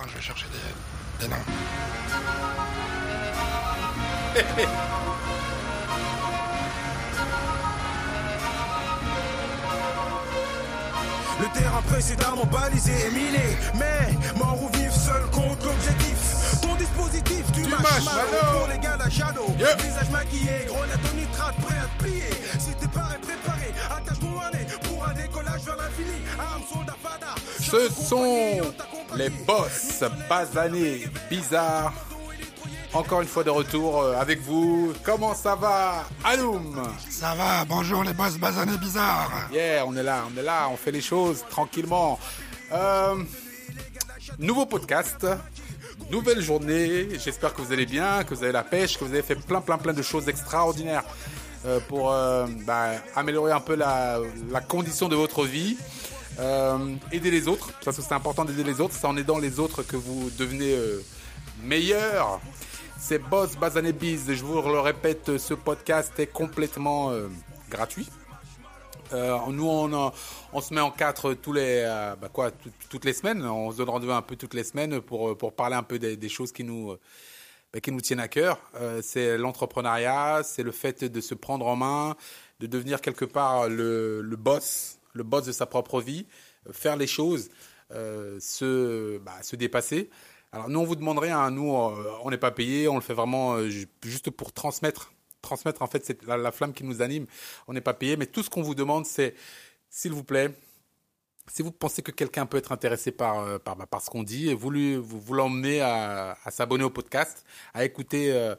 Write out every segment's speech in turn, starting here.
quand je vais chercher des, des noms. Le terrain précédemment balisé et miné, mais mort ou vif seul contre l'objectif. Ton dispositif, tu, Tu mâches pour les gars la shadow. Yeah. Visage maquillé, grenade au nitrate, prêt à te plier. Si t'es pas préparé, attache ton harnais pour un décollage vers l'infini. Arme, soldat, fada. Ce sont les boss basanés bizarres. Encore une fois de retour euh, avec vous. Comment ça va, Aloum? Ça va, bonjour les boss basanés bizarres. Yeah, on est là, on est là, on fait les choses tranquillement. Euh, nouveau podcast, nouvelle journée. J'espère que vous allez bien, que vous avez la pêche, que vous avez fait plein, plein, plein de choses extraordinaires euh, pour euh, bah, améliorer un peu la, la condition de votre vie. Euh, aider les autres, parce que c'est important d'aider les autres. C'est en aidant les autres que vous devenez euh, meilleur. C'est Boss Bazané Biz. Je vous le répète, ce podcast est complètement euh, gratuit. Euh, nous, on, se met en quatre tous les, bah quoi, tout- toutes les semaines. On se donne rendez-vous un peu toutes les semaines pour, pour parler un peu des, choses qui nous, bah, qui nous tiennent à cœur. C'est l'entrepreneuriat, c'est le fait de se prendre en main, de devenir quelque part le boss, le boss de sa propre vie, euh, faire les choses, euh, se, bah, se dépasser. Alors nous, on vous demande rien. hein. Nous, euh, on n'est pas payé. On le fait vraiment ju- juste pour transmettre, transmettre en fait c'est la, la flamme qui nous anime. On n'est pas payé, mais tout ce qu'on vous demande, c'est, s'il vous plaît, si vous pensez que quelqu'un peut être intéressé par, bah, par ce qu'on dit, vous, vous, l'emmenez à, s'abonner au podcast, à écouter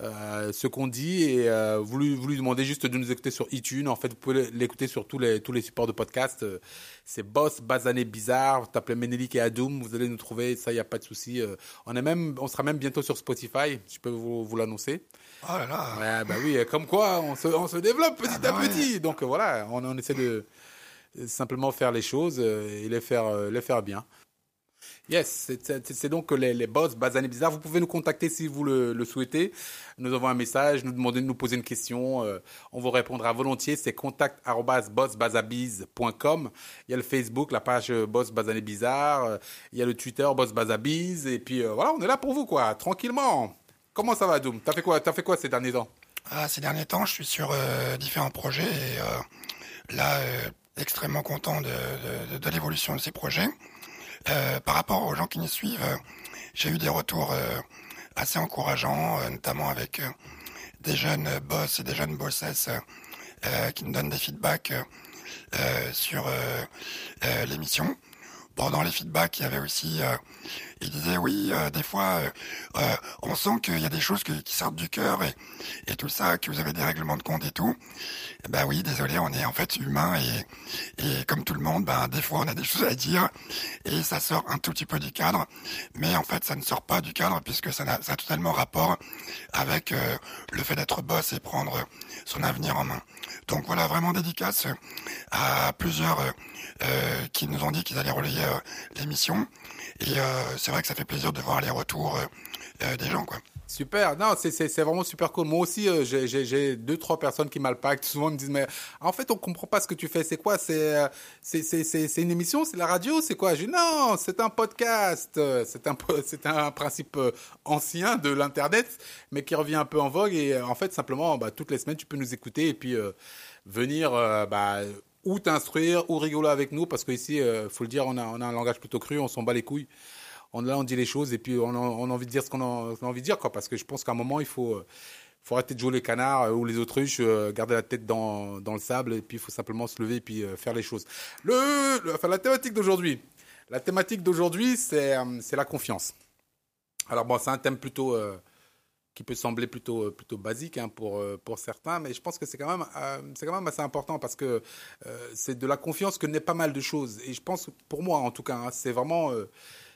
euh, ce qu'on dit et euh, vous, lui, vous lui demandez juste de nous écouter sur iTunes. En fait, vous pouvez l'écouter sur tous les, tous les supports de podcast. Euh, C'est Boss, Bazané Bizarre. Vous tapez Ménélique et Adoum, vous allez nous trouver. Ça, il n'y a pas de souci. Euh, on, est même, on sera même bientôt sur Spotify. Je peux vous, vous l'annoncer. Oh là là. Ouais, bah oui, comme quoi, on se, on se développe petit Ah bah à ouais. petit. Donc voilà, on, on essaie de simplement faire les choses et les faire, les faire bien. Yes, c'est- donc les, les boss Bazané Bizarre. Vous pouvez nous contacter si vous le, souhaitez. Nous envoyer un message, nous demander de nous poser une question. euh, on vous répondra volontiers. C'est contact@bossbazabiz.com. Il y a le Facebook, la page euh, Boss Bazané Bizarre. euh, Il y a le Twitter Boss Bazabiz. Et puis voilà, on est là pour vous, quoi, tranquillement. Comment ça va, Doom? T'as fait quoi fait quoi ces derniers temps? Ah, ces derniers temps, je suis sur différents projets et là, extrêmement content de l'évolution de ces projets. Euh, par rapport aux gens qui nous suivent, euh, j'ai eu des retours euh, assez encourageants, notamment avec des jeunes boss et des jeunes bossesses qui nous donnent des feedbacks sur l'émission. Bon, dans les feedbacks, il y avait aussi, euh, il disait oui, euh, des fois, euh, euh, on sent qu'il y a des choses qui sortent du cœur et, et tout ça, que vous avez des règlements de compte et tout. Eh Ben oui, désolé, on est en fait humain et, et comme tout le monde, ben des fois on a des choses à dire et ça sort un tout petit peu du cadre, mais en fait ça ne sort pas du cadre puisque ça, n'a- ça a totalement rapport avec euh, le fait d'être boss et prendre son avenir en main. Donc voilà, vraiment dédicace à plusieurs euh, qui nous ont dit qu'ils allaient relayer euh, l'émission. Et euh, c'est vrai que ça fait plaisir de voir les retours des gens, quoi. Super, non, c'est, vraiment super cool. Moi aussi, euh, j'ai, deux, trois personnes qui m'alpaquent. Souvent, ils me disent, mais en fait, on comprend pas ce que tu fais. C'est quoi? C'est, euh, c'est, une émission? C'est la radio? C'est quoi? Je dis, non, c'est un podcast. Euh, C'est un, un principe ancien de l'Internet, mais qui revient un peu en vogue. Et en fait, simplement, bah, toutes les semaines, tu peux nous écouter et puis euh, venir bah, ou t'instruire ou rigoler avec nous. Parce qu'ici, euh, faut le dire, on a, on a un langage plutôt cru, on s'en bat les couilles on là on dit les choses et puis on a, envie de dire ce qu'on a, envie de dire quoi parce que je pense qu'à un moment il faut euh, faut arrêter de jouer les canards euh, ou les autruches euh, garder la tête dans, dans le sable et puis il faut simplement se lever et puis faire les choses. Le, enfin la thématique d'aujourd'hui. La thématique d'aujourd'hui c'est la confiance. Alors bon c'est un thème plutôt qui peut sembler plutôt plutôt basique hein, pour pour certains mais je pense que c'est quand même c'est quand même assez important parce que c'est de la confiance que naît pas mal de choses. Et je pense pour moi en tout cas hein, c'est vraiment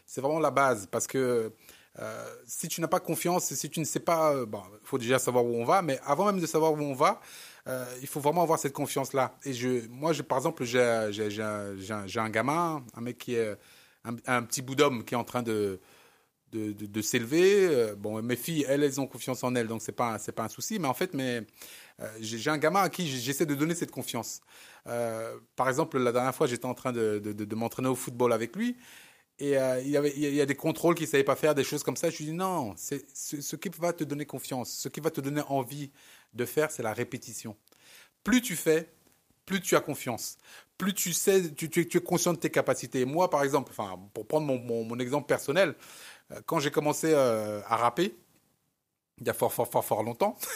c'est vraiment la base parce que euh, si tu n'as pas confiance, si tu ne sais pas, euh, bon, il faut déjà savoir où on va, mais avant même de savoir où on va, euh, il faut vraiment avoir cette confiance-là. Et je, moi, par exemple, j'ai, un- un, gamin, un mec qui est un, petit bout d'homme qui est en train de de, de, s'élever. Euh, Bon, mes filles, elles, elles ont confiance en elles, donc c'est pas pas un souci. Mais en fait, mais j'ai un gamin à qui j'essaie de donner cette confiance. Par exemple, la dernière fois, j'étais en train de, de m'entraîner au football avec lui. Et euh, il, y avait, il y a des contrôles qu'il ne savait pas faire, des choses comme ça. Je lui dis non, ce, qui va te donner confiance, ce qui va te donner envie de faire, c'est la répétition. Plus tu fais, plus tu as confiance. Plus tu sais, tu, es conscient de tes capacités. Moi, par exemple, pour prendre mon, mon, exemple personnel, euh, quand j'ai commencé euh, à rapper, il y a fort, fort, fort, fort longtemps.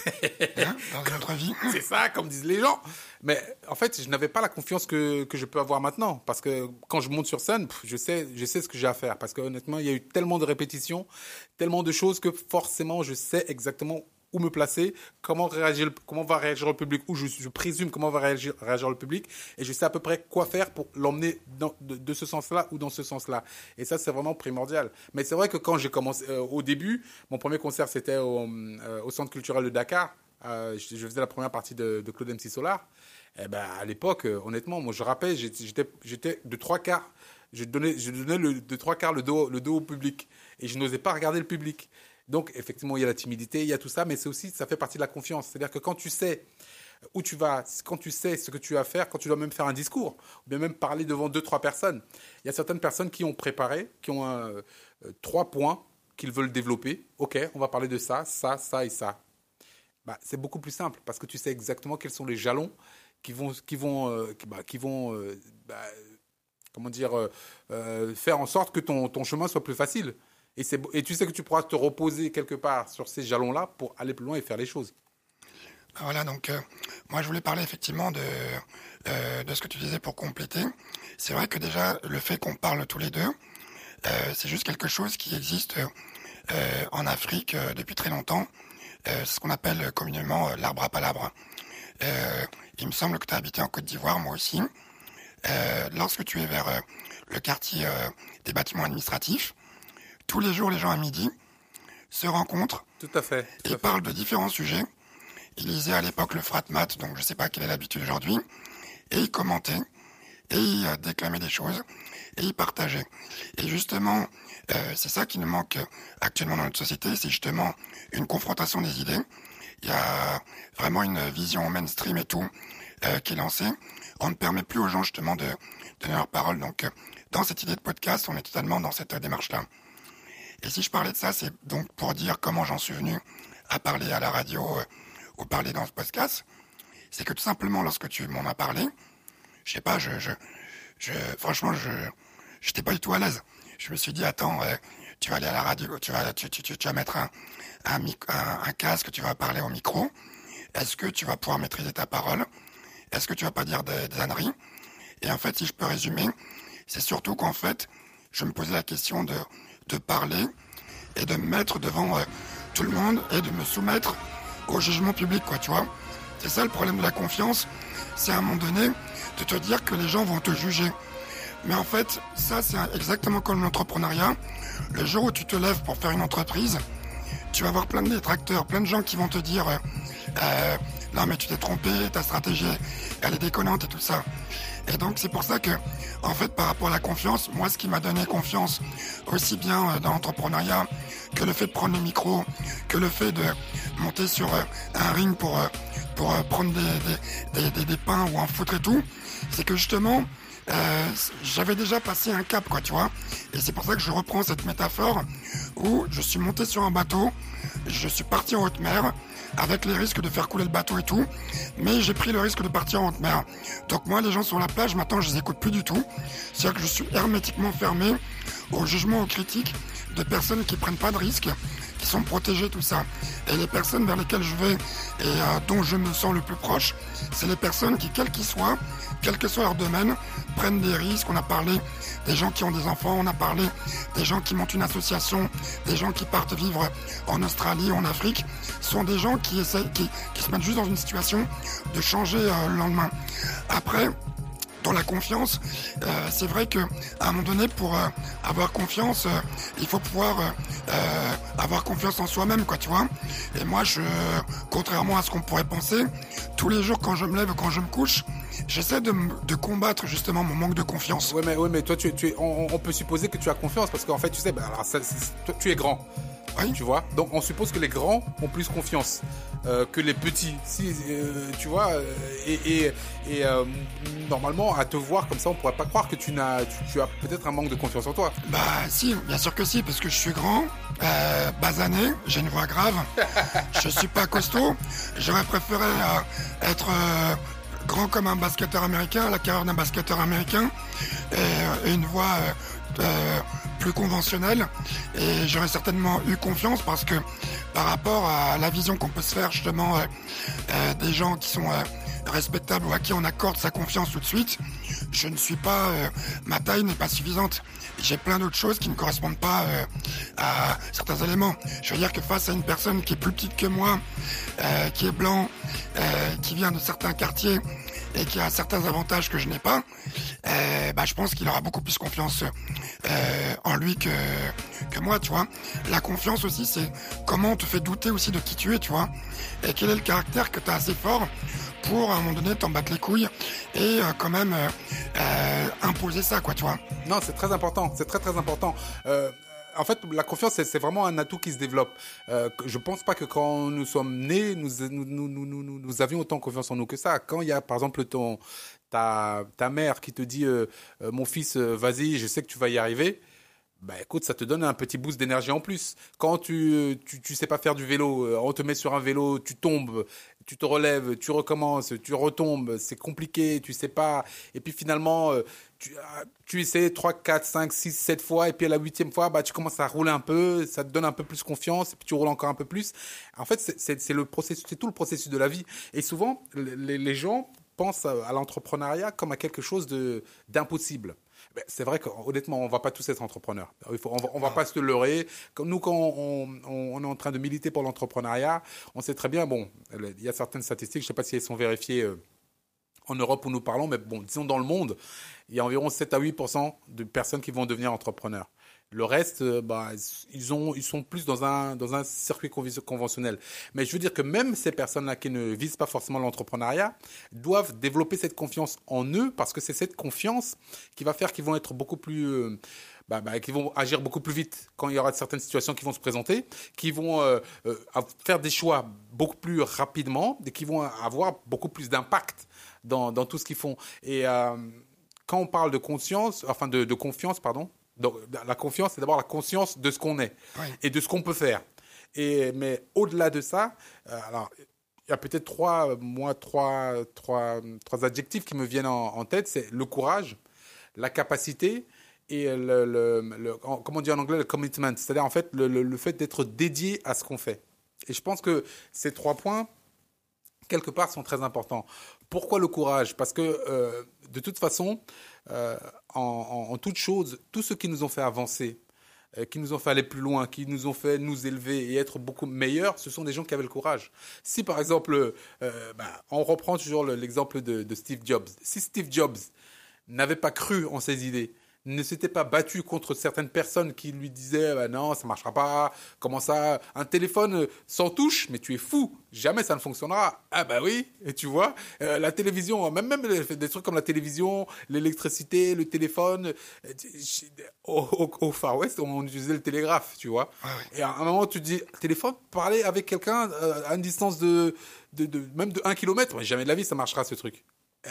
Hein, dans notre vie. C'est ça, comme disent les gens. Mais en fait, je n'avais pas la confiance que, que, je peux avoir maintenant. Parce que quand je monte sur scène, je sais, je sais ce que j'ai à faire. Parce que honnêtement, il y a eu tellement de répétitions, tellement de choses que forcément, je sais exactement me placer, comment, réagir, comment va réagir le public, ou je, présume comment va réagir, réagir, le public, et je sais à peu près quoi faire pour l'emmener de, ce sens-là ou dans ce sens-là. Et ça, c'est vraiment primordial. Mais c'est vrai que quand j'ai commencé, euh, au début, mon premier concert, c'était au, euh, Centre culturel de Dakar. Euh, je, faisais la première partie de, de Claude MC Solar. Eh ben, à l'époque, honnêtement, moi, je rappelle, j'étais de trois quarts je donnais, je donnais le, de trois quarts le dos, le dos au public. Et je n'osais pas regarder le public. Donc, effectivement, il y a la timidité, il y a tout ça, mais c'est aussi, ça fait partie de la confiance. C'est-à-dire que quand tu sais où tu vas, quand tu sais ce que tu vas faire, quand tu dois même faire un discours, ou bien même parler devant deux, trois personnes, il y a certaines personnes qui ont préparé, qui ont euh, trois points qu'ils veulent développer. OK, on va parler de ça, ça, ça et ça. Bah, c'est beaucoup plus simple parce que tu sais exactement quels sont les jalons qui vont, qui vont, euh, bah, qui vont euh, bah, comment dire, faire en sorte que ton, ton chemin soit plus facile. Et, et tu sais que tu pourras te reposer quelque part sur ces jalons-là pour aller plus loin et faire les choses. Ah, voilà, donc euh, moi je voulais parler effectivement de, euh, de ce que tu disais pour compléter. C'est vrai que déjà le fait qu'on parle tous les deux, euh, c'est juste quelque chose qui existe en Afrique depuis très longtemps. c'est ce qu'on appelle communément l'arbre à palabres. il me semble que tu as habité en Côte d'Ivoire, moi aussi. lorsque tu es vers le quartier des bâtiments administratifs, tous les jours, les gens à midi se rencontrent. Tout à fait. et parlent de différents sujets. Ils lisaient à l'époque le Fratmat, donc je ne sais pas quelle est l'habitude aujourd'hui. Et ils commentaient. Et ils euh, déclamaient des choses. Et ils partageaient. Et justement, euh, c'est ça qui nous manque actuellement dans notre société, c'est justement une confrontation des idées. Il y a vraiment une vision mainstream et tout euh, qui est lancée. On ne permet plus aux gens justement de donner leur parole. Donc, dans cette idée de podcast, on est totalement dans cette démarche-là. Et si je parlais de ça, c'est donc pour dire comment j'en suis venu à parler à la radio euh, ou parler dans ce podcast. C'est que tout simplement, lorsque tu m'en as parlé, je sais pas, je, je, je franchement, je, j'étais pas du tout à l'aise. Je me suis dit, attends, tu vas aller à la radio, tu vas, tu, vas mettre un, un, un, casque, tu vas parler au micro. Est-ce que tu vas pouvoir maîtriser ta parole? Est-ce que tu vas pas dire des, des âneries? Et en fait, si je peux résumer, c'est surtout qu'en fait, je me posais la question de de parler et de me mettre devant euh, tout le monde et de me soumettre au jugement public, quoi, tu vois. C'est ça le problème de la confiance, c'est à un moment donné de te dire que les gens vont te juger. Mais en fait, ça c'est exactement comme l'entrepreneuriat. Le jour où tu te lèves pour faire une entreprise, tu vas avoir plein de détracteurs, plein de gens qui vont te dire euh, euh non mais tu t'es trompé, ta stratégie elle est déconnante et tout ça. Et donc c'est pour ça que, en fait, par rapport à la confiance, moi ce qui m'a donné confiance, aussi bien euh, dans l'entrepreneuriat, que le fait de prendre le micro, que le fait de monter sur euh, un ring pour, euh, pour prendre des, des, des, des, pains ou un foutre et tout, c'est que justement, euh, j'avais déjà passé un cap, quoi, tu vois. Et c'est pour ça que je reprends cette métaphore où je suis monté sur un bateau, je suis parti en haute mer, avec les risques de faire couler le bateau et tout. Mais j'ai pris le risque de partir en haute mer. Donc moi, les gens sur la plage, maintenant, je les écoute plus du tout. C'est-à-dire que je suis hermétiquement fermé au jugement, aux critiques de personnes qui prennent pas de risques, qui sont protégées, tout ça. Et les personnes vers lesquelles je vais et euh, dont je me sens le plus proche, c'est les personnes qui, quels qu'ils soient, quel que soit leur domaine, prennent des risques. On a parlé des gens qui ont des enfants, on a parlé des gens qui montent une association, des gens qui partent vivre en Australie, en Afrique, sont des gens qui essayent, qui, se mettent juste dans une situation de changer euh, le lendemain. Après, la confiance, euh, c'est vrai que à un moment donné, pour euh, avoir confiance, il faut pouvoir avoir confiance en soi-même, quoi, tu vois. Et moi, je, contrairement à ce qu'on pourrait penser, tous les jours quand je me lève, quand je me couche, j'essaie de, combattre justement mon manque de confiance. Oui, mais, ouais, mais toi, tu, tu on, peut supposer que tu as confiance parce qu'en fait, tu sais, bah, alors, tu es grand. Oui. Tu vois? Donc on suppose que les grands ont plus confiance euh, que les petits. Si, euh, tu vois, euh, et, et, et, euh, normalement, à te voir comme ça, on pourrait pas croire que tu, n'as, tu, tu as peut-être un manque de confiance en toi. Bah si, bien sûr que si, parce que je suis grand, basané, j'ai une voix grave, je suis pas costaud, j'aurais préféré être grand comme un basketteur américain, la carrière d'un basketteur américain, et, une voix euh, plus conventionnelle, et j'aurais certainement eu confiance parce que par rapport à la vision qu'on peut se faire justement euh, euh, des gens qui sont... euh, respectable ou à qui on accorde sa confiance tout de suite, je ne suis pas, euh, ma taille n'est pas suffisante. J'ai plein d'autres choses qui ne correspondent pas à certains éléments. Je veux dire que face à une personne qui est plus petite que moi, qui est blanc, qui vient de certains quartiers et qui a certains avantages que je n'ai pas, euh, bah, je pense qu'il aura beaucoup plus confiance euh, en lui que, que moi, tu vois. La confiance aussi, c'est comment on te fait douter aussi de qui tu es, tu vois. Et quel est le caractère que tu as assez fort pour, à un moment donné, t'en battre les couilles et euh, quand même euh, euh, imposer ça, quoi, tu vois. Non, c'est très important. C'est très très important. Euh, en fait, la confiance, c'est, vraiment un atout qui se développe. Euh, je pense pas que quand nous sommes nés, nous, avions autant confiance en nous que ça. Quand il y a, par exemple, ton, ta, ta mère qui te dit, euh, euh, mon fils, euh, vas-y, je sais que tu vas y arriver. Bah écoute, ça te donne un petit boost d'énergie en plus. Quand tu, tu, tu sais pas faire du vélo, on te met sur un vélo, tu tombes, tu te relèves, tu recommences, tu retombes, c'est compliqué, tu sais pas. Et puis finalement, tu, ah, tu essaies 3, 4, 5, 6, 7 fois, et puis à la huitième fois, bah, tu commences à rouler un peu, ça te donne un peu plus confiance, et puis tu roules encore un peu plus. En fait, c'est- c'est c'est le processus, c'est tout le processus de la vie. Et souvent, les, les gens pensent à, à l'entrepreneuriat comme à quelque chose d'impossible. Ben, c'est vrai qu'honnêtement, on va pas tous être entrepreneurs. Il faut, on va, on va pas se leurrer. Nous, quand on, on, on est en train de militer pour l'entrepreneuriat, on sait très bien, bon, il y a certaines statistiques, je sais pas si elles sont vérifiées euh, en Europe où nous parlons, mais bon, disons dans le monde, il y a environ 7 à 8% de personnes qui vont devenir entrepreneurs. Le reste, euh, bah, ils, ont, ils sont plus dans un, dans un circuit conventionnel. Mais je veux dire que même ces personnes-là qui ne visent pas forcément l'entrepreneuriat doivent développer cette confiance en eux parce que c'est cette confiance qui va faire qu'ils vont être beaucoup plus... euh, bah, bah, qui vont agir beaucoup plus vite quand il y aura certaines situations qui vont se présenter, qui vont euh, faire des choix beaucoup plus rapidement et qui vont avoir beaucoup plus d'impact dans, dans tout ce qu'ils font. Et quand on parle de conscience, enfin de, de confiance, pardon, donc, la confiance, c'est d'abord la conscience de ce qu'on est Oui. et de ce qu'on peut faire. Et, mais au-delà de ça, euh, alors, il y a peut-être trois, moi, trois, trois, trois adjectifs qui me viennent en, en tête. C'est le courage, la capacité et le, le, le- en- comment on dit en anglais, le commitment. C'est-à-dire, en fait, le fait d'être dédié à ce qu'on fait. Et je pense que ces trois points, quelque part, sont très importants. Pourquoi le courage? Parce que, euh, de toute façon, euh, en, en, en toute chose, tous ceux qui nous ont fait avancer, euh, qui nous ont fait aller plus loin, qui nous ont fait nous élever et être beaucoup meilleurs, ce sont des gens qui avaient le courage. Si par exemple, bah, on reprend toujours le- l'exemple de Steve Jobs, si Steve Jobs n'avait pas cru en ses idées, ne s'était pas battu contre certaines personnes qui lui disaient bah non ça marchera pas comment ça? Un téléphone sans touche mais tu es fou jamais ça ne fonctionnera ah bah oui et tu vois euh, la télévision même même des trucs comme la télévision l'électricité le téléphone euh, au, au- au Far West on utilisait le télégraphe tu vois ouais. et à un moment tu te dis téléphone parler avec quelqu'un euh, à une distance de, de, de même de 1 km jamais de la vie ça marchera ce truc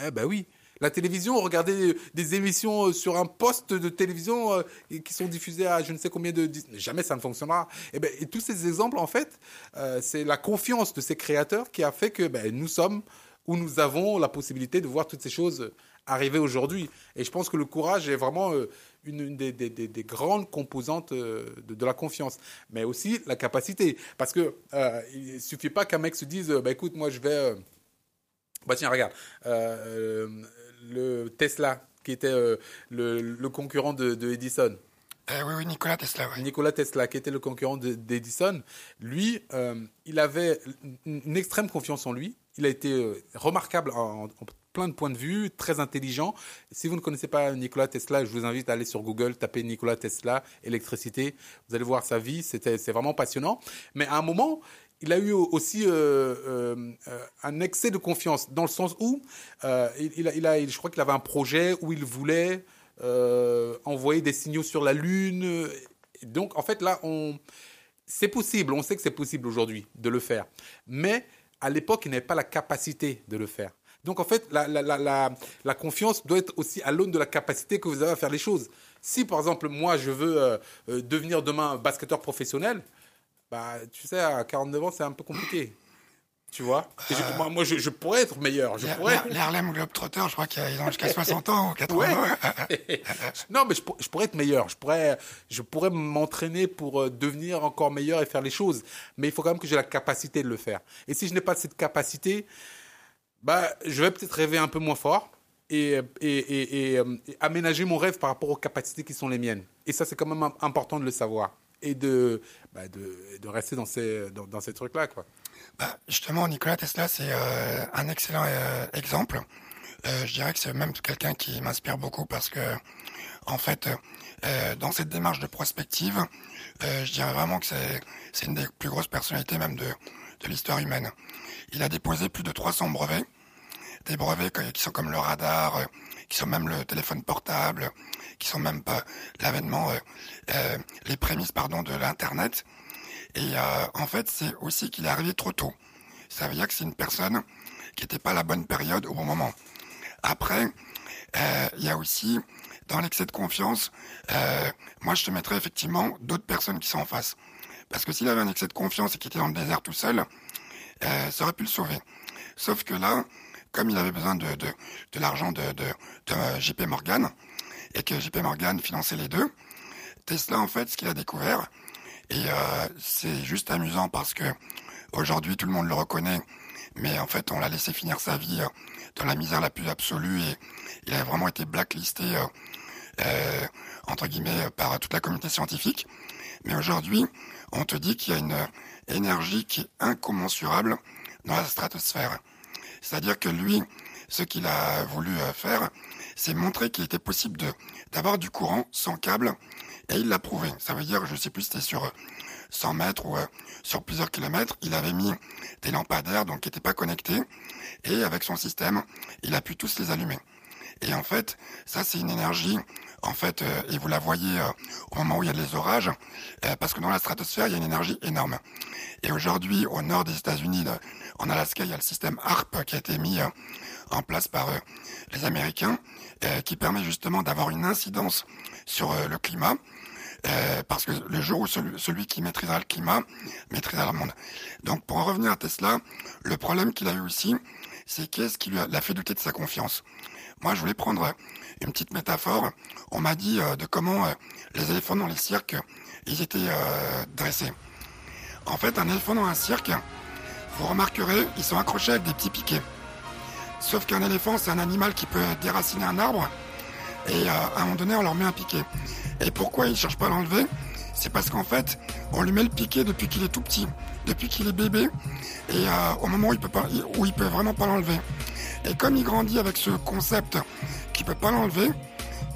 eh ben oui. La télévision, regarder des émissions euh, sur un poste de télévision euh, qui sont diffusées à je ne sais combien de... Jamais ça ne fonctionnera. Et, ben, et tous ces exemples, en fait, euh, c'est la confiance de ces créateurs qui a fait que ben, nous sommes où nous avons la possibilité de voir toutes ces choses arriver aujourd'hui. Et je pense que le courage est vraiment une, des, des- des- des grandes composantes de, la confiance. Mais aussi la capacité. Parce que euh, il suffit pas qu'un mec se dise, bah, écoute, moi je vais... bah tiens, regarde, le Tesla, qui était euh, le, le concurrent de, de Edison, Euh, oui, oui, Nicolas Tesla, oui. Nicolas Tesla, qui était le concurrent de- d'Edison, lui, euh, il avait une, extrême confiance en lui. Il a été euh, remarquable en, en plein de points de vue, très intelligent. Si vous ne connaissez pas Nicolas Tesla, je vous invite à aller sur Google, taper Nicolas Tesla, électricité. Vous allez voir sa vie, c'est vraiment passionnant. Mais à un moment, il a eu aussi euh, euh, euh, un excès de confiance, dans le sens où il, a, je crois qu'il avait un projet où il voulait envoyer des signaux sur la Lune. Donc, en fait, là, c'est possible, on sait que c'est possible aujourd'hui de le faire. Mais à l'époque, il n'avait pas la capacité de le faire. Donc en fait, la, la, confiance doit être aussi à l'aune de la capacité que vous avez à faire les choses. Si par exemple, moi, je veux devenir demain basketteur professionnel, bah, tu sais, à 49 ans, c'est un peu compliqué. Tu vois moi, moi je, pourrais être meilleur. Je pourrais... Les Harlem Globetrotter, je crois qu'ils ont jusqu'à 60 ans ou 80 ans. non, mais je, je, pourrais être meilleur. Je pourrais, je pourrais m'entraîner pour euh, devenir encore meilleur et faire les choses. Mais il faut quand même que j'ai la capacité de le faire. Et si je n'ai pas cette capacité, bah, je vais peut-être rêver un peu moins fort. Et, et, et, euh, aménager mon rêve par rapport aux capacités qui sont les miennes. Et ça, c'est quand même important de le savoir et de, bah, de, de, rester dans ces, dans, ces trucs-là. Quoi. Bah, justement, Nicolas Tesla, c'est euh, un excellent euh, exemple. Euh, je dirais que c'est même quelqu'un qui m'inspire beaucoup parce que, en fait, dans cette démarche de prospective, je dirais vraiment que c'est une des plus grosses personnalités même de, de l'histoire humaine. Il a déposé plus de 300 brevets, des brevets qui sont comme le radar, qui sont même le téléphone portable, qui sont même pas l'avènement, les prémices pardon de l'internet. Et euh, en fait, c'est aussi qu'il est arrivé trop tôt. Ça veut dire que c'est une personne qui n'était pas la bonne période au bon moment. Après, euh, il y a aussi, dans l'excès de confiance, euh, moi je te mettrais effectivement d'autres personnes qui sont en face. Parce que s'il avait un excès de confiance et qu'il était dans le désert tout seul, ça aurait pu le sauver. Sauf que là, comme il avait besoin de, de, l'argent de, de, de JP Morgan, et que JP Morgan finançait les deux, Tesla, en fait, ce qu'il a découvert, et euh, c'est juste amusant parce que aujourd'hui tout le monde le reconnaît, mais en fait on l'a laissé finir sa vie euh, dans la misère la plus absolue et il a vraiment été blacklisté euh, euh, entre guillemets par toute la communauté scientifique. Mais aujourd'hui, on te dit qu'il y a une énergie qui est incommensurable dans la stratosphère. C'est-à-dire que lui, ce qu'il a voulu faire, c'est montrer qu'il était possible d'avoir du courant sans câble et il l'a prouvé. Ça veut dire, je sais plus, c'était sur 100 mètres ou euh, sur plusieurs kilomètres, il avait mis des lampadaires donc qui n'étaient pas connectés et avec son système, il a pu tous les allumer. Et en fait, ça c'est une énergie, en fait, euh, et vous la voyez euh, au moment où il y a les orages, parce que dans la stratosphère, il y a une énergie énorme. Et aujourd'hui, au nord des États-Unis, en Alaska, il y a le système HARP qui a été mis en place par les Américains, qui permet justement d'avoir une incidence sur le climat euh, parce que le jour où celui, qui maîtrisera le climat maîtrisera le monde. Donc pour en revenir à Tesla, le problème qu'il a eu aussi, c'est qu'est-ce qui lui a, fait douter de sa confiance? Moi, je voulais prendre une petite métaphore. On m'a dit euh, de comment euh, les éléphants dans les cirques, ils étaient dressés. En fait, un éléphant dans un cirque, vous remarquerez, ils sont accrochés avec des petits piquets. Sauf qu'un éléphant, c'est un animal qui peut déraciner un arbre et à un moment donné, on leur met un piquet. Et pourquoi ils ne cherchent pas à l'enlever? C'est parce qu'en fait, on lui met le piquet depuis qu'il est tout petit, depuis qu'il est bébé, et euh, au moment où il peut où il peut vraiment pas l'enlever. Et comme il grandit avec ce concept qu'il peut pas l'enlever,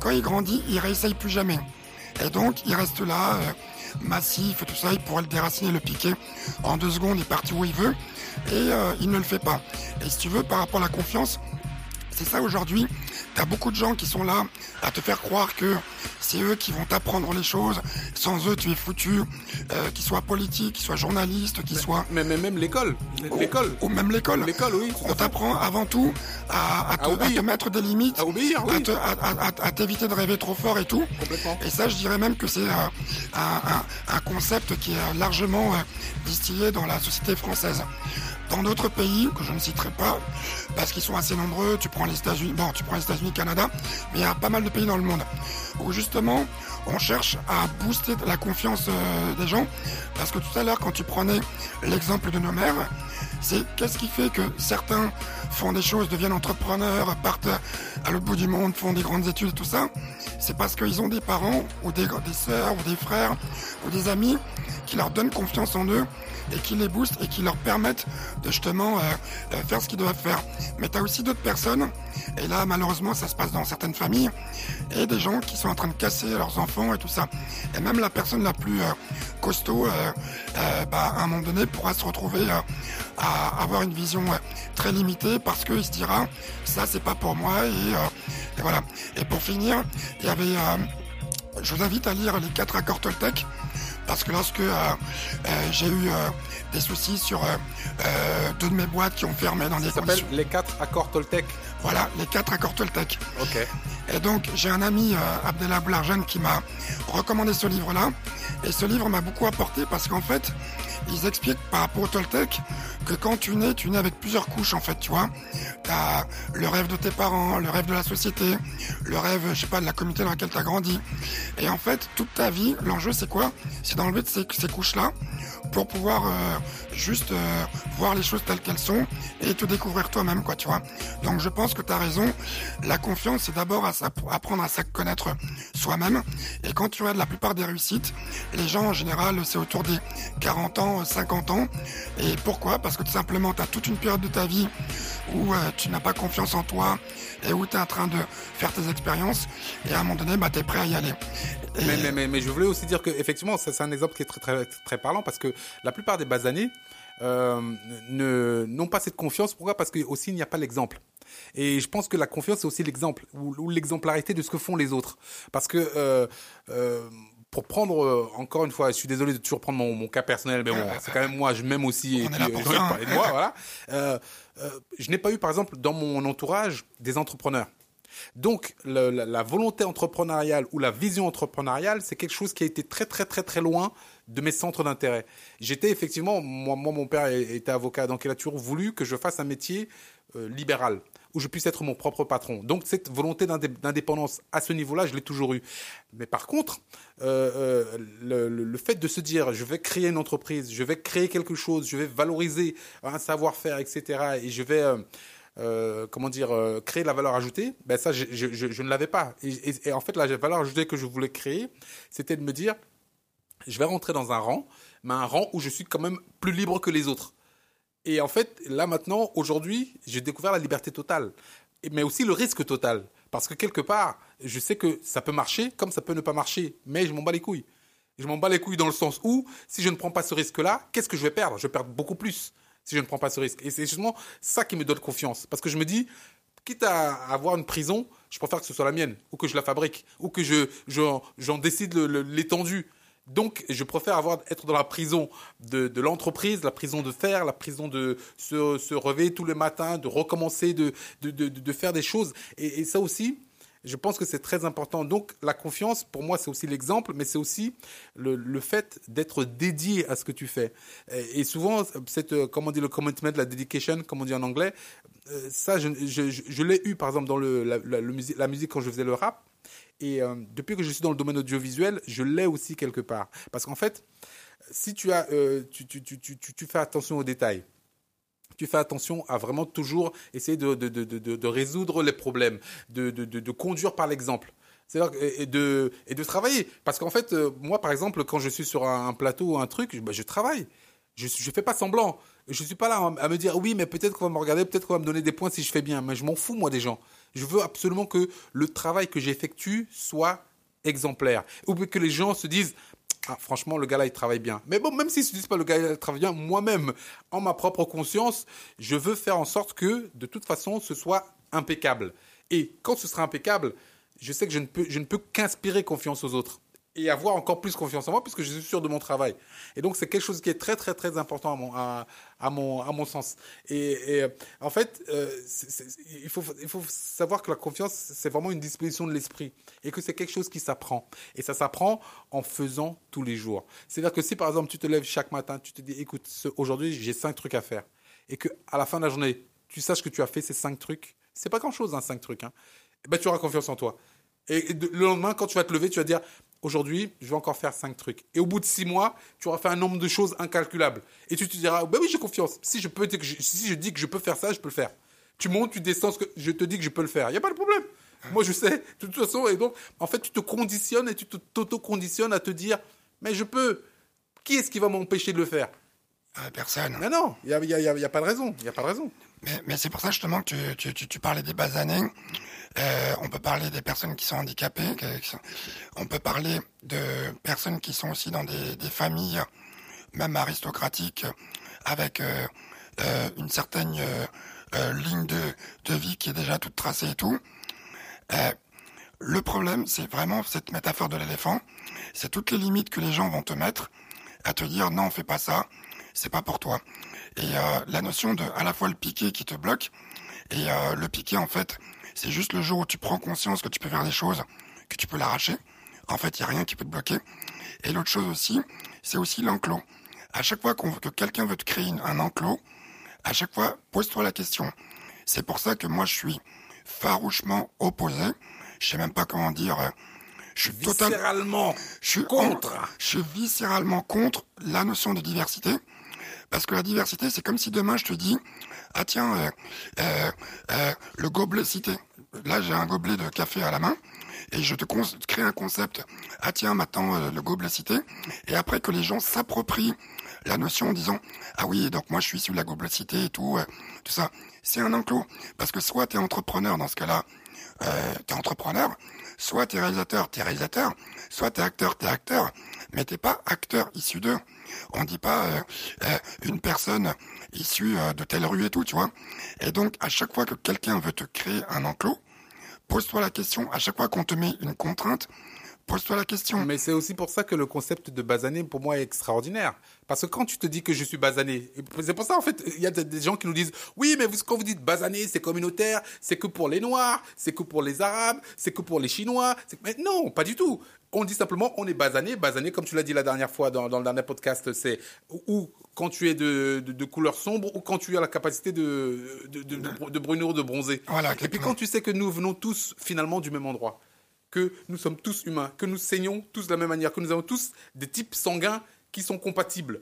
quand il grandit, il réessaye plus jamais. Et donc, il reste là, euh, massif, tout ça, il pourrait le déraciner, le piquet. En deux secondes, il est parti où il veut, et euh, il ne le fait pas. Et si tu veux, par rapport à la confiance, c'est ça aujourd'hui. T'as beaucoup de gens qui sont là à te faire croire que c'est eux qui vont t'apprendre les choses. Sans eux, tu es foutu. Euh, qu'ils soient politiques, qu'ils soient journalistes, qu'ils soient. Mais, même l'école. L'école. Ou, même l'école. L'école, oui. On t'apprend avant tout à, te, mettre des limites. À obéir, oui. À t'éviter de rêver trop fort et tout. Complètement. Et ça, je dirais même que c'est euh, un, un, concept qui est largement euh, distillé dans la société française. Dans d'autres pays, que je ne citerai pas, parce qu'ils sont assez nombreux, tu prends les États-Unis, bon, tu prends les États-Unis, Canada, mais il y a pas mal de pays dans le monde où justement on cherche à booster la confiance euh, des gens. Parce que tout à l'heure, quand tu prenais l'exemple de nos mères, c'est qu'est-ce qui fait que certains font des choses, deviennent entrepreneurs, partent à l'autre bout du monde, font des grandes études et tout ça? C'est parce qu'ils ont des parents ou des, des sœurs ou des frères ou des amis qui leur donnent confiance en eux et qui les boostent et qui leur permettent de justement euh, euh, faire ce qu'ils doivent faire. Mais tu as aussi d'autres personnes, et là malheureusement ça se passe dans certaines familles, et des gens qui sont en train de casser leurs enfants et tout ça. Et même la personne la plus euh, costaud, bah, à un moment donné, pourra se retrouver à avoir une vision très limitée parce qu'il se dira ça c'est pas pour moi et, et, voilà. Et pour finir, il y avait, je vous invite à lire les quatre accords Toltec Parce que lorsque j'ai eu des soucis sur deux de mes boîtes qui ont fermé dans des Ça s'appelle les quatre accords Toltec. Voilà, les quatre accords Toltec. Ok. Et donc, j'ai un ami, Abdellah Boularjan, qui m'a recommandé ce livre-là. Et ce livre m'a beaucoup apporté parce qu'en fait, ils expliquent par rapport au Toltec que quand tu nais, tu nais avec plusieurs couches en fait, tu vois. T'as le rêve de tes parents, le rêve de la société, le rêve, je sais pas, de la communauté dans laquelle tu as grandi. Et en fait, toute ta vie, l'enjeu c'est quoi? C'est d'enlever ces, ces couches-là pour pouvoir euh, juste euh, voir les choses telles qu'elles sont et te découvrir toi-même, quoi, tu vois. Donc je pense que tu as raison. La confiance, c'est d'abord à apprendre à se connaître soi-même. Et quand tu regardes la plupart des réussites, les gens en général, c'est autour des 40 ans, 50 ans. Et pourquoi? Parce que tout simplement, tu as toute une période de ta vie où euh, tu n'as pas confiance en toi et où tu es en train de faire tes expériences. Et à un moment donné, bah, tu es prêt à y aller. Mais, mais, mais, je voulais aussi dire que effectivement, c'est un exemple qui est très, très, très parlant parce que la plupart des basanés euh, n'ont pas cette confiance. Pourquoi? Parce que aussi il n'y a pas l'exemple. Et je pense que la confiance c'est aussi l'exemple ou, l'exemplarité de ce que font les autres. Parce que euh, euh, pour prendre euh, encore une fois, je suis désolé de toujours prendre mon, mon cas personnel, mais bon, c'est quand même moi, je m'aime aussi. et puis, euh, parler de moi, voilà. Euh, euh, je n'ai pas eu, par exemple, dans mon entourage, des entrepreneurs. Donc, le, la, la, volonté entrepreneuriale ou la vision entrepreneuriale, c'est quelque chose qui a été très, très, très, très loin de mes centres d'intérêt. J'étais effectivement, moi, moi, mon père était avocat, donc il a toujours voulu que je fasse un métier euh, libéral où je puisse être mon propre patron. Donc cette volonté d'indépendance à ce niveau-là, je l'ai toujours eu. Mais par contre, euh, euh, le, le, fait de se dire, je vais créer une entreprise, je vais créer quelque chose, je vais valoriser un savoir-faire, etc., et je vais euh, euh, comment dire, euh, créer de la valeur ajoutée, ben ça, je, je, je, ne l'avais pas. Et, en fait, la valeur ajoutée que je voulais créer, c'était de me dire, je vais rentrer dans un rang, mais un rang où je suis quand même plus libre que les autres. Et en fait, là maintenant, aujourd'hui, j'ai découvert la liberté totale, mais aussi le risque total. Parce que quelque part, je sais que ça peut marcher comme ça peut ne pas marcher, mais je m'en bats les couilles. Je m'en bats les couilles dans le sens où, si je ne prends pas ce risque-là, qu'est-ce que je vais perdre? Je vais perdre beaucoup plus si je ne prends pas ce risque. Et c'est justement ça qui me donne confiance. Parce que je me dis, quitte à avoir une prison, je préfère que ce soit la mienne, ou que je la fabrique, ou que je, j'en, j'en décide l'étendue. Donc, je préfère avoir, être dans la prison de, l'entreprise, la prison de faire, la prison de se, se réveiller tous les matins, de recommencer, de, faire des choses. Et, ça aussi, je pense que c'est très important. Donc, la confiance, pour moi, c'est aussi l'exemple, mais c'est aussi le, fait d'être dédié à ce que tu fais. Et, souvent, cette, comment on dit, le commitment, la dedication, comme on dit en anglais, euh, ça, je, l'ai eu, par exemple, dans la, la musique quand je faisais le rap. Et euh, depuis que je suis dans le domaine audiovisuel, je l'ai aussi quelque part. Parce qu'en fait, si tu, as, euh, tu, tu, tu, fais attention aux détails, tu fais attention à vraiment toujours essayer de, de, de, de, résoudre les problèmes, de, conduire par l'exemple. Et de et de travailler. Parce qu'en fait euh, moi par exemple quand je suis sur un, plateau ou un truc bah, je travaille. Je je fais pas semblant. Je suis pas là à me dire oui mais peut-être qu'on va me regarder peut-être qu'on va me donner des points si je fais bien. Mais je m'en fous moi des gens je veux absolument que le travail que j'effectue soit exemplaire ou que les gens se disent ah, franchement, le gars-là, il travaille bien. Mais bon, même s'ils se disent pas le gars-là, il travaille bien, moi-même, en ma propre conscience, je veux faire en sorte que, de toute façon, ce soit impeccable. Et quand ce sera impeccable, je sais que je ne peux, je ne peux qu'inspirer confiance aux autres et avoir encore plus confiance en moi puisque je suis sûr de mon travail. Et donc c'est quelque chose qui est très très très important à mon à, mon à mon sens. Et, et en fait, euh, il faut il faut savoir que la confiance c'est vraiment une disposition de l'esprit et que c'est quelque chose qui s'apprend. Et ça s'apprend en faisant tous les jours. C'est-à-dire que si par exemple tu te lèves chaque matin, tu te dis écoute aujourd'hui j'ai cinq trucs à faire et que à la fin de la journée tu saches que tu as fait ces cinq trucs, c'est pas grand chose hein, cinq trucs. Hein. Et ben tu auras confiance en toi. Et le lendemain, quand tu vas te lever, tu vas dire aujourd'hui, je vais encore faire cinq trucs. Et au bout de six mois, tu auras fait un nombre de choses incalculables. Et tu te diras, ben oui, j'ai confiance. Si je peux, si je dis que je peux faire ça, je peux le faire. Tu montes, tu descends, je te dis que je peux le faire. Il n'y a pas de problème. Moi, je sais, de toute façon. Et donc, en fait, tu te conditionnes et tu t'auto-conditionnes à te dire, mais je peux. Qui est-ce qui va m'empêcher de le faire? Euh, Personne. Mais non, il n'y a, y a, y a, pas de raison. Il n'y a pas de raison. Mais, mais c'est pour ça justement que tu, tu, tu, parlais des basanés. Euh, on peut parler des personnes qui sont handicapées. On peut parler de personnes qui sont aussi dans des, des familles, même aristocratiques, avec euh, euh, une certaine euh, euh, ligne de, de vie qui est déjà toute tracée et tout. Le problème, c'est vraiment cette métaphore de l'éléphant. C'est toutes les limites que les gens vont te mettre à te dire non, fais pas ça, c'est pas pour toi. Et euh, la notion de à la fois le piqué qui te bloque et euh, le piqué en fait, c'est juste le jour où tu prends conscience que tu peux faire des choses, que tu peux l'arracher. En fait, il y a rien qui peut te bloquer. Et l'autre chose aussi, c'est aussi l'enclos. À chaque fois que quelqu'un veut te créer un enclos, à chaque fois, pose-toi la question. C'est pour ça que moi, je suis farouchement opposé. Je sais même pas comment dire. euh, Je suis totalement je suis contre. en- je suis viscéralement contre la notion de diversité. Parce que la diversité, c'est comme si demain je te dis, ah tiens, euh, euh, euh, le gobelet cité. Là, j'ai un gobelet de café à la main et je te crée un concept. Ah tiens, maintenant euh, le gobelet cité. Et après que les gens s'approprient la notion en disant, ah oui, donc moi je suis sur la gobelet cité et tout, euh, tout ça. C'est un enclos. Parce que soit tu es entrepreneur dans ce cas-là, euh, t'es entrepreneur, soit t'es réalisateur, t'es réalisateur, soit t'es acteur, t'es acteur, mais t'es pas acteur issu d'eux. On dit pas euh, euh, une personne issue euh, de telle rue et tout, tu vois. Et donc, à chaque fois que quelqu'un veut te créer un enclos, pose-toi la question. À chaque fois qu'on te met une contrainte, pose-toi la question. Mais c'est aussi pour ça que le concept de basané, pour moi, est extraordinaire. Parce que quand tu te dis que je suis basané, c'est pour ça, en fait, il y a des- gens qui nous disent, oui, mais vous, quand vous dites basané, c'est communautaire, c'est que pour les Noirs, c'est que pour les Arabes, c'est que pour les Chinois. Mais non, pas du tout. On dit simplement, on est basané. Basané, comme tu l'as dit la dernière fois dans, dans le dernier podcast, c'est ou quand tu es de, de, de couleur sombre ou quand tu as la capacité de, de, de, de, brunir ou de bronzer. Voilà, Et puis quand tu sais que nous venons tous finalement du même endroit, que nous sommes tous humains, que nous saignons tous de la même manière, que nous avons tous des types sanguins qui sont compatibles.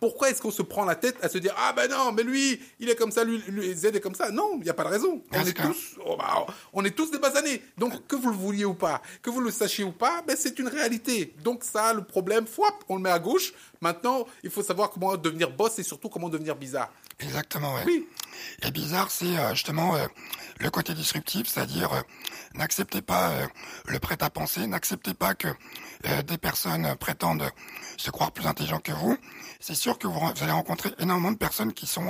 Pourquoi est-ce qu'on se prend la tête à se dire ah ben non mais lui il est comme ça lui, lui Z est comme ça? Non il n'y a pas de raison on Ah, est c'est clair. tous oh, bah, on est tous des basanés donc que vous le vouliez ou pas que vous le sachiez ou pas ben c'est une réalité donc ça le problème on le met à gauche maintenant il faut savoir comment devenir boss et surtout comment devenir bizarre Exactement, ouais. Oui. Et bizarre, c'est euh, justement euh, le côté disruptif, c'est-à-dire euh, n'acceptez pas le prêt-à-penser, n'acceptez pas que des personnes prétendent se croire plus intelligents que vous. C'est sûr que vous, vous allez rencontrer énormément de personnes qui sont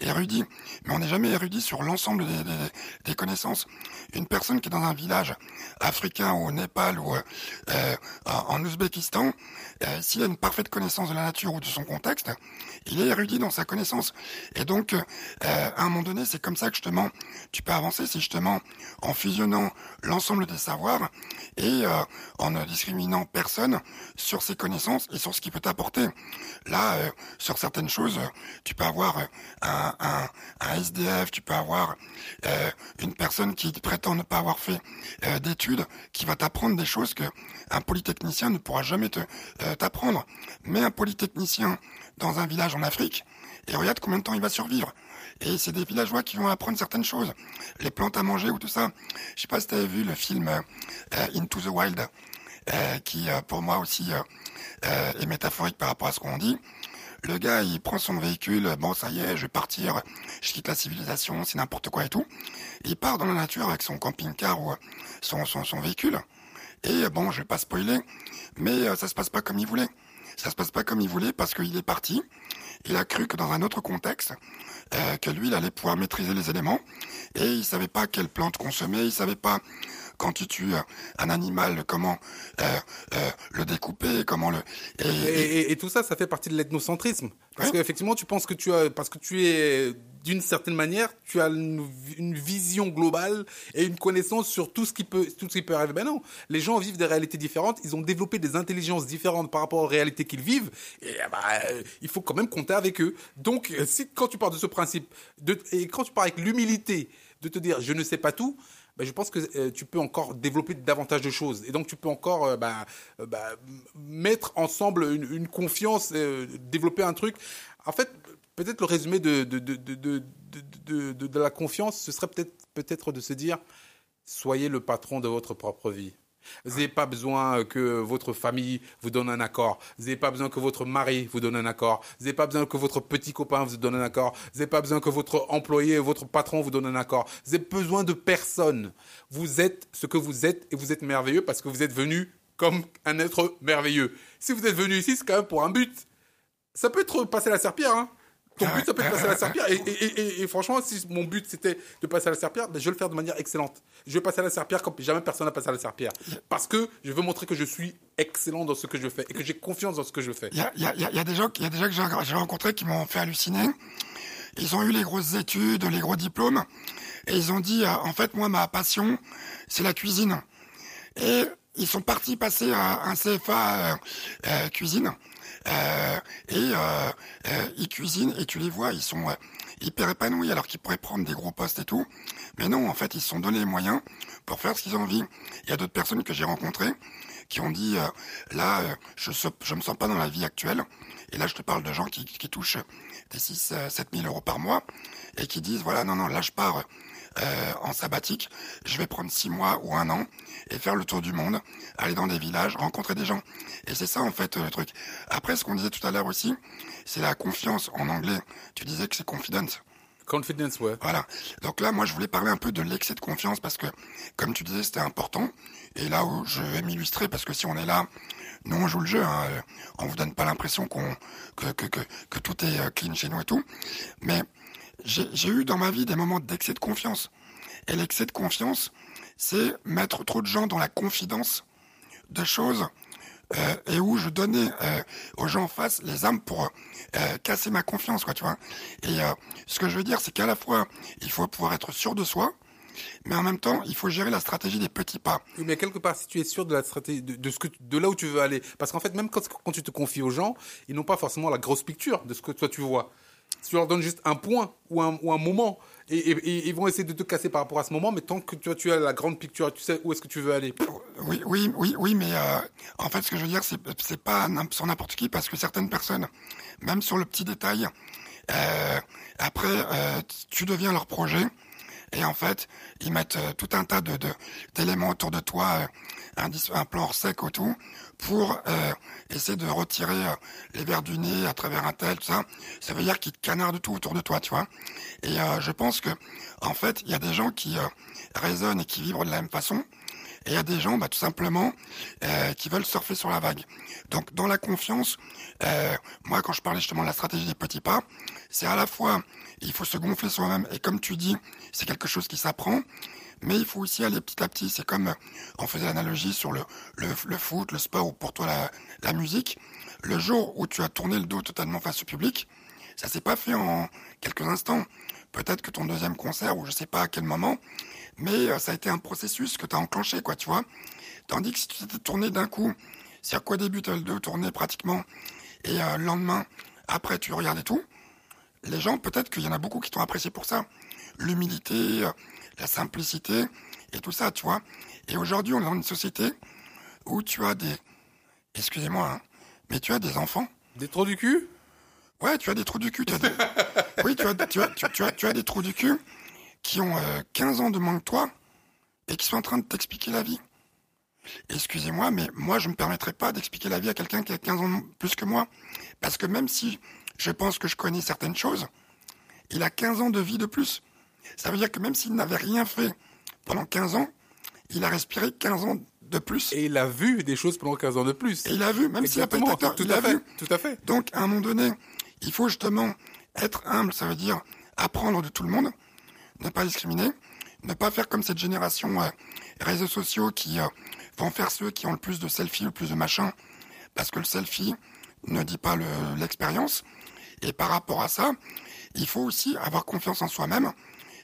érudits, mais on n'est jamais érudit sur l'ensemble des, des- des connaissances. Une personne qui est dans un village africain ou au Népal ou euh, en Ouzbékistan, euh, s'il a une parfaite connaissance de la nature ou de son contexte, il est érudit dans sa connaissance. Et donc, euh, à un moment donné, c'est comme ça que justement, tu peux avancer, c'est justement en fusionnant l'ensemble des savoirs et euh, en ne discriminant personne sur ses connaissances et sur ce qu'il peut t'apporter. Là, euh, sur certaines choses, euh, tu peux avoir euh, un, un, SDF, tu peux avoir euh, une personne qui prétend ne pas avoir fait euh, d'études, qui va t'apprendre des choses que un polytechnicien ne pourra jamais te euh, t'apprendre. Mais un polytechnicien dans un village en Afrique, et regarde combien de temps il va survivre. Et c'est des villageois qui vont apprendre certaines choses, les plantes à manger ou tout ça. Je sais pas si tu avais vu le film euh, Into the Wild, euh, qui euh, pour moi aussi euh, euh, est métaphorique par rapport à ce qu'on dit. Le gars, il prend son véhicule, bon ça y est, je vais partir, je quitte la civilisation, c'est n'importe quoi et tout. Il part dans la nature avec son camping-car ou son, son, son véhicule. Et bon, je vais pas spoiler, mais ça se passe pas comme il voulait. Ça se passe pas comme il voulait parce qu'il est parti. Il a cru que dans un autre contexte, euh, que lui, il allait pouvoir maîtriser les éléments. Et il savait pas quelle plante consommer, il savait pas quand tu tues un animal, comment euh, euh, le découper, comment le... Et, Et, et- et- et tout ça, ça fait partie de l'ethnocentrisme. Parce Ouais. qu'effectivement, tu penses que tu as, parce que tu es, d'une certaine manière, tu as une, une vision globale et une connaissance sur tout ce qui peut, tout ce qui peut arriver. Ben non. Les gens vivent des réalités différentes. Ils ont développé des intelligences différentes par rapport aux réalités qu'ils vivent. Et eh ben, euh, il faut quand même compter avec eux. Donc, si, quand tu pars de ce principe, de, et quand tu pars avec l'humilité de te dire, je ne sais pas tout, ben, je pense que euh, tu peux encore développer davantage de choses. Et donc, tu peux encore euh, ben, euh, m- mettre ensemble une, confiance, développer un truc. En fait, peut-être le résumé de, la confiance, ce serait peut-être de se dire, soyez le patron de votre propre vie. Vous n'avez pas besoin que votre famille vous donne un accord. Vous n'avez pas besoin que votre mari vous donne un accord. Vous n'avez pas besoin que votre petit copain vous donne un accord. Vous n'avez pas besoin que votre employé, votre patron vous donne un accord. Vous avez besoin de personne. Vous êtes ce que vous êtes et vous êtes merveilleux parce que vous êtes venu comme un être merveilleux. Si vous êtes venu ici, c'est quand même pour un but. Ça peut être passer la serpillère, hein. Ton but, ça peut être passer à la serpillère. Et, et- et- et franchement, si mon but c'était de passer à la serpillère, ben, je vais le faire de manière excellente. Je vais passer à la serpillère comme jamais personne n'a passé à la serpillère. Parce que je veux montrer que je suis excellent dans ce que je fais et que j'ai confiance dans ce que je fais. Il y a, y y des gens, y a des gens que j'ai j'ai rencontrés qui m'ont fait halluciner. Ils ont eu les grosses études, les gros diplômes, et ils ont dit, euh, en fait, moi, ma passion, c'est la cuisine. Et ils sont partis passer à un CFA euh, euh, cuisine. Euh, et euh, euh, ils cuisinent et tu les vois, ils sont euh, hyper épanouis alors qu'ils pourraient prendre des gros postes et tout. Mais non, en fait, ils se sont donné les moyens pour faire ce qu'ils ont envie. Il y a d'autres personnes que j'ai rencontrées qui ont dit euh, là, euh, je je me sens pas dans la vie actuelle. Et là, je te parle de gens qui, qui touchent des 6 euh, 7 000 euros par mois et qui disent voilà, non, non, là, je pars euh, en sabbatique, je vais prendre six mois ou un an et faire le tour du monde, aller dans des villages, rencontrer des gens. Et c'est ça en fait le truc. Après, ce qu'on disait tout à l'heure aussi, c'est la confiance en anglais. Tu disais que c'est confidence. Confidence, ouais. Voilà. Donc là, moi, je voulais parler un peu de l'excès de confiance parce que, comme tu disais, c'était important. Et là où je vais m'illustrer, parce que si on est là, nous, on joue le jeu. Hein, euh, on vous donne pas l'impression qu'on que, que, que, que tout est euh, clean chez nous et tout. Mais j'ai eu dans ma vie des moments d'excès de confiance. Et l'excès de confiance, c'est mettre trop de gens dans la confidence de choses euh, et où je donnais euh, aux gens en face les armes pour euh, casser ma confiance, quoi, tu vois. Et euh, ce que je veux dire, c'est qu'à la fois, il faut pouvoir être sûr de soi, mais en même temps, il faut gérer la stratégie des petits pas. Mais quelque part, si tu es sûr de la stratégie, de, ce que, de là où tu veux aller, parce qu'en fait, même quand, quand tu te confies aux gens, ils n'ont pas forcément la grosse picture de ce que toi tu vois. Tu leur donnes juste un point ou un, ou un moment, et, ils vont essayer de te casser par rapport à ce moment, mais tant que tu as la grande picture, tu sais où est-ce que tu veux aller. Oui, oui, oui, oui, mais euh, en fait, ce que je veux dire, c'est pas sur n'importe qui, parce que certaines personnes, même sur le petit détail, euh, après, euh, tu deviens leur projet, et en fait, ils mettent tout un tas de d'éléments autour de toi, un, plan hors sec ou tout, pour euh, essayer de retirer euh, les verres du nez à travers un tel, tout ça. Ça veut dire qu'ils te canardent tout autour de toi, tu vois. Et euh, je pense que, en fait, il y a des gens qui euh, raisonnent et qui vivent de la même façon. Et il y a des gens, bah, tout simplement, euh, qui veulent surfer sur la vague. Donc, dans la confiance, euh, moi, quand je parlais justement de la stratégie des petits pas, c'est à la fois, il faut se gonfler soi-même, et comme tu dis, c'est quelque chose qui s'apprend, mais il faut aussi aller petit à petit. C'est comme, euh, on faisait l'analogie sur le, foot, le sport, ou pour toi la, musique. Le jour où tu as tourné le dos totalement face au public, ça s'est pas fait en quelques instants. Peut-être que ton deuxième concert, ou je sais pas à quel moment, mais euh, ça a été un processus que tu as enclenché, quoi, tu vois. Tandis que si tu t'étais tourné d'un coup, c'est-à-dire qu'au début, tu as le dos tourné pratiquement, et euh, le lendemain, après, tu regardais tout, les gens, peut-être qu'il y en a beaucoup qui t'ont apprécié pour ça. L'humilité, euh, la simplicité, et tout ça, tu vois. Et aujourd'hui, on est dans une société où tu as des... Excusez-moi, hein, mais tu as des enfants Des trous du cul? Ouais, tu as des trous du cul. Tu as des... oui, tu as, tu, as, tu, as, tu as des trous du cul qui ont euh, 15 ans de moins que toi et qui sont en train de t'expliquer la vie. Excusez-moi, mais moi, je ne me permettrai pas d'expliquer la vie à quelqu'un qui a 15 ans de plus que moi. Parce que même si je pense que je connais certaines choses, il a 15 ans de vie de plus. Ça veut dire que même s'il n'avait rien fait pendant 15 ans, il a respiré 15 ans de plus. Et il a vu des choses pendant 15 ans de plus. Et il a vu, même s'il n'a pas été tout il à a fait, vu. tout à fait. Donc, à un moment donné, il faut justement être humble, ça veut dire apprendre de tout le monde, ne pas discriminer, ne pas faire comme cette génération euh, réseaux sociaux qui euh, vont faire ceux qui ont le plus de selfies, le plus de machin, parce que le selfie ne dit pas le- l'expérience. Et par rapport à ça, il faut aussi avoir confiance en soi-même.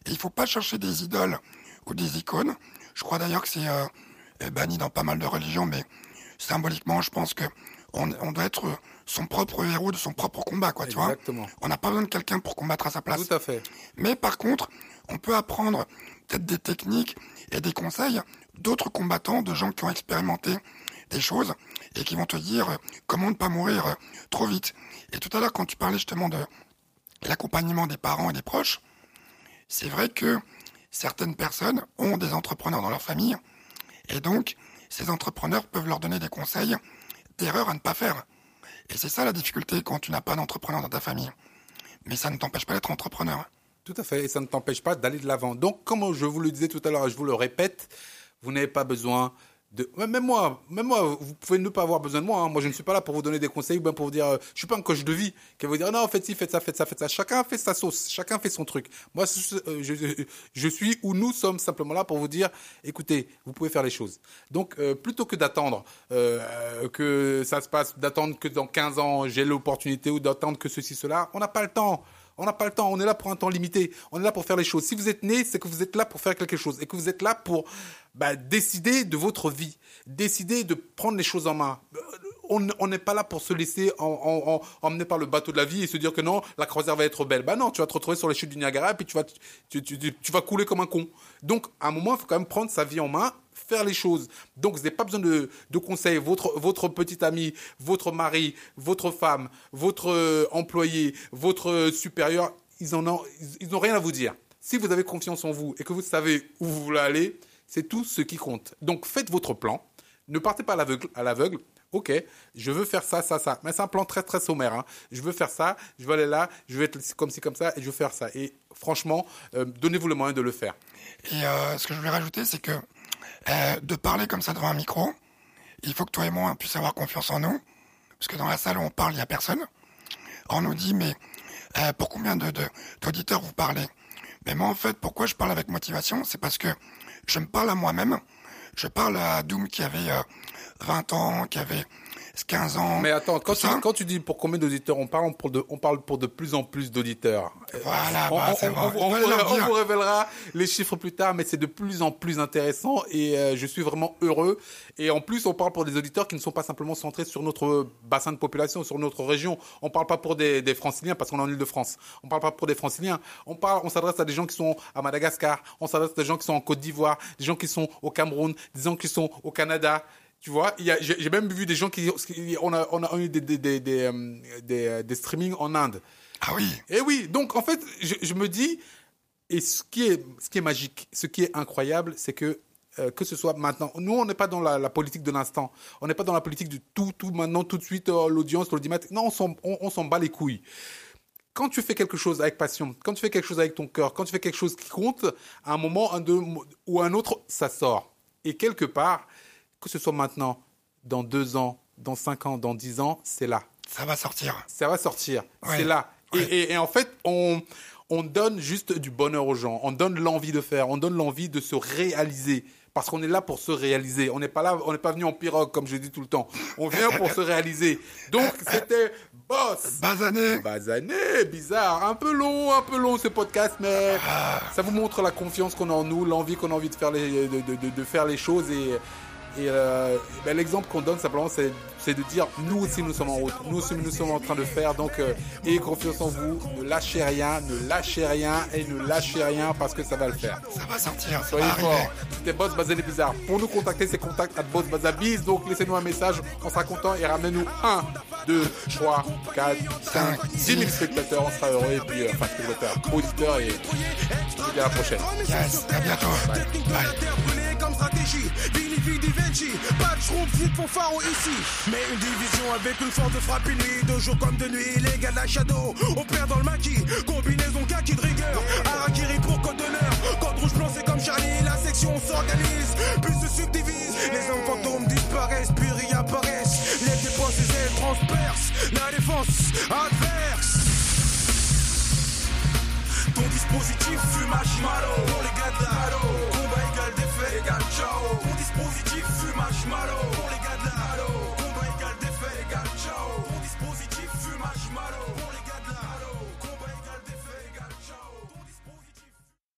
Et il faut pas chercher des idoles ou des icônes. Je crois d'ailleurs que c'est euh, banni dans pas mal de religions, mais symboliquement, je pense que on, on doit être son propre héros de son propre combat, quoi, tu vois. Exactement. On n'a pas besoin de quelqu'un pour combattre à sa place. Tout à fait. Mais par contre, on peut apprendre peut-être des techniques et des conseils d'autres combattants, de gens qui ont expérimenté des choses et qui vont te dire euh, comment ne pas mourir euh, trop vite. Et tout à l'heure, quand tu parlais justement de l'accompagnement des parents et des proches, c'est vrai que certaines personnes ont des entrepreneurs dans leur famille et donc ces entrepreneurs peuvent leur donner des conseils d'erreurs à ne pas faire. Et c'est ça la difficulté quand tu n'as pas d'entrepreneur dans ta famille. Mais ça ne t'empêche pas d'être entrepreneur. Tout à fait, et ça ne t'empêche pas d'aller de l'avant. Donc, comme je vous le disais tout à l'heure, je vous le répète, vous n'avez pas besoin même moi, même moi, vous pouvez ne pas avoir besoin de moi. hein. Moi, je ne suis pas là pour vous donner des conseils ou bien pour vous dire, euh, je suis pas un coach de vie qui va vous dire non, faites ci, faites ça, faites ça, faites ça. Chacun fait sa sauce, chacun fait son truc. Moi, je, euh, je suis ou nous sommes simplement là pour vous dire, écoutez, vous pouvez faire les choses. Donc, euh, plutôt que d'attendre euh, que ça se passe, d'attendre que dans 15 ans j'ai l'opportunité ou d'attendre que ceci, cela, on n'a pas le temps. On n'a pas le temps, on est là pour un temps limité, on est là pour faire les choses. Si vous êtes né, c'est que vous êtes là pour faire quelque chose et que vous êtes là pour bah, décider de votre vie, décider de prendre les choses en main. Euh, On n'est pas là pour se laisser en, en- en- emmener par le bateau de la vie et se dire que non, la croisière va être belle. Bah non, tu vas te retrouver sur les chutes du Niagara et puis tu vas, couler comme un con. Donc, à un moment, il faut quand même prendre sa vie en main, faire les choses. Donc, vous n'avez pas besoin de, conseils. Votre, votre petit ami, votre mari, votre femme, votre euh, employé, votre euh, supérieur, ils n'ont rien à vous dire. Si vous avez confiance en vous et que vous savez où vous voulez aller, c'est tout ce qui compte. Donc, faites votre plan. Ne partez pas à l'aveugle. Ok, je veux faire ça, ça, ça. Mais c'est un plan très, très sommaire. hein. Je veux faire ça, je veux aller là, je veux être comme ci, comme ça, et je veux faire ça. Et franchement, euh, donnez-vous le moyen de le faire. Et euh, ce que je voulais rajouter, c'est que euh, de parler comme ça devant un micro, il faut que toi et moi on puisse avoir confiance en nous. Parce que dans la salle où on parle, il n'y a personne. On nous dit, mais pour combien de, de- d'auditeurs vous parlez? Mais moi, en fait, pourquoi je parle avec motivation? C'est parce que je me parle à moi-même. Je parle à Doom qui avait euh, 20 ans, qui avait 15 ans. Mais attends, quand tu, quand tu dis pour combien d'auditeurs on parle, on parle, de, on parle pour de plus en plus d'auditeurs. Voilà, on, bah, on- c'est on- bon. on- vous- dire. vous révélera les chiffres plus tard, mais c'est de plus en plus intéressant et euh, je suis vraiment heureux. Et en plus, on parle pour des auditeurs qui ne sont pas simplement centrés sur notre bassin de population, sur notre région. On parle pas pour des, des franciliens parce qu'on est en Ile-de-France. On parle pas pour des franciliens. On parle, on s'adresse à des gens qui sont à Madagascar. On s'adresse à des gens qui sont en Côte d'Ivoire, des gens qui sont au Cameroun, des gens qui sont au Canada. Tu vois, j'ai même vu des gens qui, on a, on a eu des, des, des, des, euh, des, euh, des streamings en Inde. Ah oui, Et oui, donc en fait, je, je me dis, et ce qui est, ce qui est magique, ce qui est incroyable, c'est que euh, que ce soit maintenant, nous on n'est pas dans la, la politique de l'instant, on n'est pas dans la politique du tout, tout maintenant, tout de suite, euh, l'audience, l'audimat, non, on s'en on, on s'en bat les couilles. Quand tu fais quelque chose avec passion, quand tu fais quelque chose avec ton cœur, quand tu fais quelque chose qui compte, à un moment un deux, ou un autre, ça sort. Et quelque part, que ce soit maintenant, dans deux ans, dans cinq ans, dans dix ans, c'est là ça va sortir. ça va sortir. Ouais. C'est là. Et- Ouais. Et, et en fait, on, on donne juste du bonheur aux gens. On donne l'envie de faire. On donne l'envie de se réaliser. Parce qu'on est là pour se réaliser. On n'est pas là, on n'est pas venu en pirogue, comme je dis tout le temps. On vient pour se réaliser. Donc, c'était boss. Basané, Basané, bizarre, un peu long, un peu long ce podcast, mais ça vous montre la confiance qu'on a en nous, l'envie qu'on a envie de faire les, de, de- de- de faire les choses et, et euh, ben, l'exemple qu'on donne simplement c'est, c'est de dire nous aussi nous sommes en route, nous aussi nous sommes en train de faire donc euh, ayez confiance en vous, ne lâchez rien, ne lâchez rien et ne lâchez rien parce que ça va le faire. ça va sortir, ça Soyez forts. C'était Boss Bazané Bizarre. Pour nous contacter, c'est contact at Boss Bazabiz. Donc laissez-nous un message, on sera content et ramenez-nous 1, 2, 3, 4, 5, 10 000 spectateurs. On sera heureux et puis, euh, enfin, spectateurs, auditeurs et je vous dis à la prochaine. Yes, à bientôt. De Vini Vidi Vinci, pas de flip pour pharo ici. Mais une division avec une force de frappe nuit, de jour comme de nuit. Les gars de la shadow, on perd dans le maquis. Combinaison kaki de rigueur. Arakiri pour code d'honneur. Code rouge blanc, c'est comme Charlie. La section s'organise, puis se subdivise. Les hommes fantômes disparaissent, puis réapparaissent. Les dépenses, les ailes transpercent. La défense adverse. Ton dispositif fume marshmallow Pour les gars de la Combat égal défait égal ciao Ton dispositif fume marshmallow Pour les gars de la